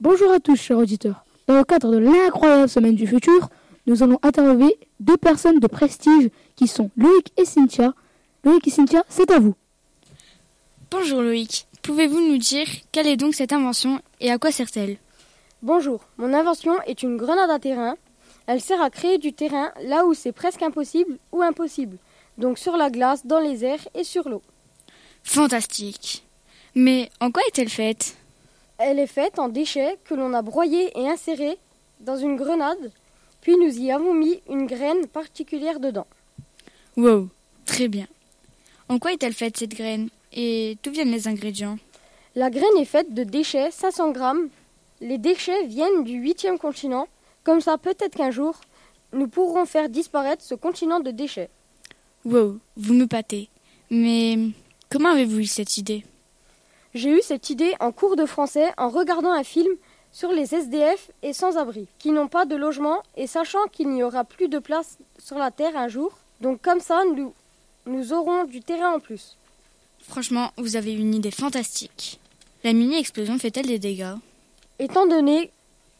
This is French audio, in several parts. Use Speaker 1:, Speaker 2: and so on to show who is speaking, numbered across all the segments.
Speaker 1: Bonjour à tous, chers auditeurs. Dans le cadre de l'incroyable semaine du futur, nous allons interviewer deux personnes de prestige qui sont Loïc et Cynthia. Loïc et Cynthia, c'est à vous.
Speaker 2: Bonjour Loïc, pouvez-vous nous dire quelle est donc cette invention et à quoi sert-elle?
Speaker 3: Bonjour, mon invention est une grenade à terrain. Elle sert à créer du terrain là où c'est presque impossible ou impossible, donc sur la glace, dans les airs et sur l'eau.
Speaker 2: Fantastique. Mais en quoi est-elle faite?
Speaker 3: Elle est faite en déchets que l'on a broyés et insérés dans une grenade, puis nous y avons mis une graine particulière dedans.
Speaker 2: Wow, très bien. En quoi est-elle faite cette graine? Et d'où viennent les ingrédients?
Speaker 3: La graine est faite de déchets 500 grammes. Les déchets viennent du huitième continent. Comme ça, peut-être qu'un jour, nous pourrons faire disparaître ce continent de déchets.
Speaker 2: Wow, vous me pâtez. Mais comment avez-vous eu cette idée?
Speaker 3: J'ai eu cette idée en cours de français en regardant un film sur les SDF et sans-abri, qui n'ont pas de logement et sachant qu'il n'y aura plus de place sur la Terre un jour. Donc comme ça, nous, nous aurons du terrain en plus.
Speaker 2: Franchement, vous avez une idée fantastique. La mini-explosion fait-elle des dégâts?
Speaker 3: Étant donné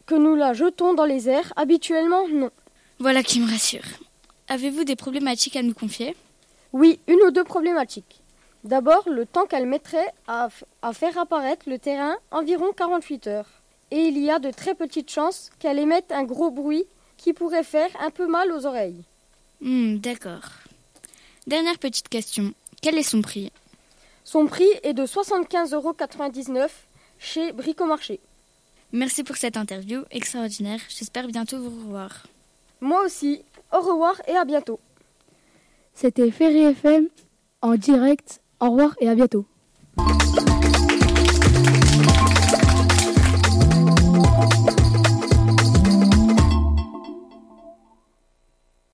Speaker 3: que nous la jetons dans les airs, habituellement, non.
Speaker 2: Voilà qui me rassure. Avez-vous des problématiques à nous confier?
Speaker 3: Oui, une ou deux problématiques. D'abord, le temps qu'elle mettrait à, à, faire apparaître le terrain, environ 48 heures. Et il y a de très petites chances qu'elle émette un gros bruit qui pourrait faire un peu mal aux oreilles.
Speaker 2: Hmm, D'accord. Dernière petite question. Quel est son prix?
Speaker 3: Son prix est de 75,99 euros chez Bricomarché.
Speaker 2: Merci pour cette interview extraordinaire. J'espère bientôt vous revoir.
Speaker 3: Moi aussi. Au revoir et à bientôt.
Speaker 1: C'était Ferry FM en direct. Au revoir et à bientôt.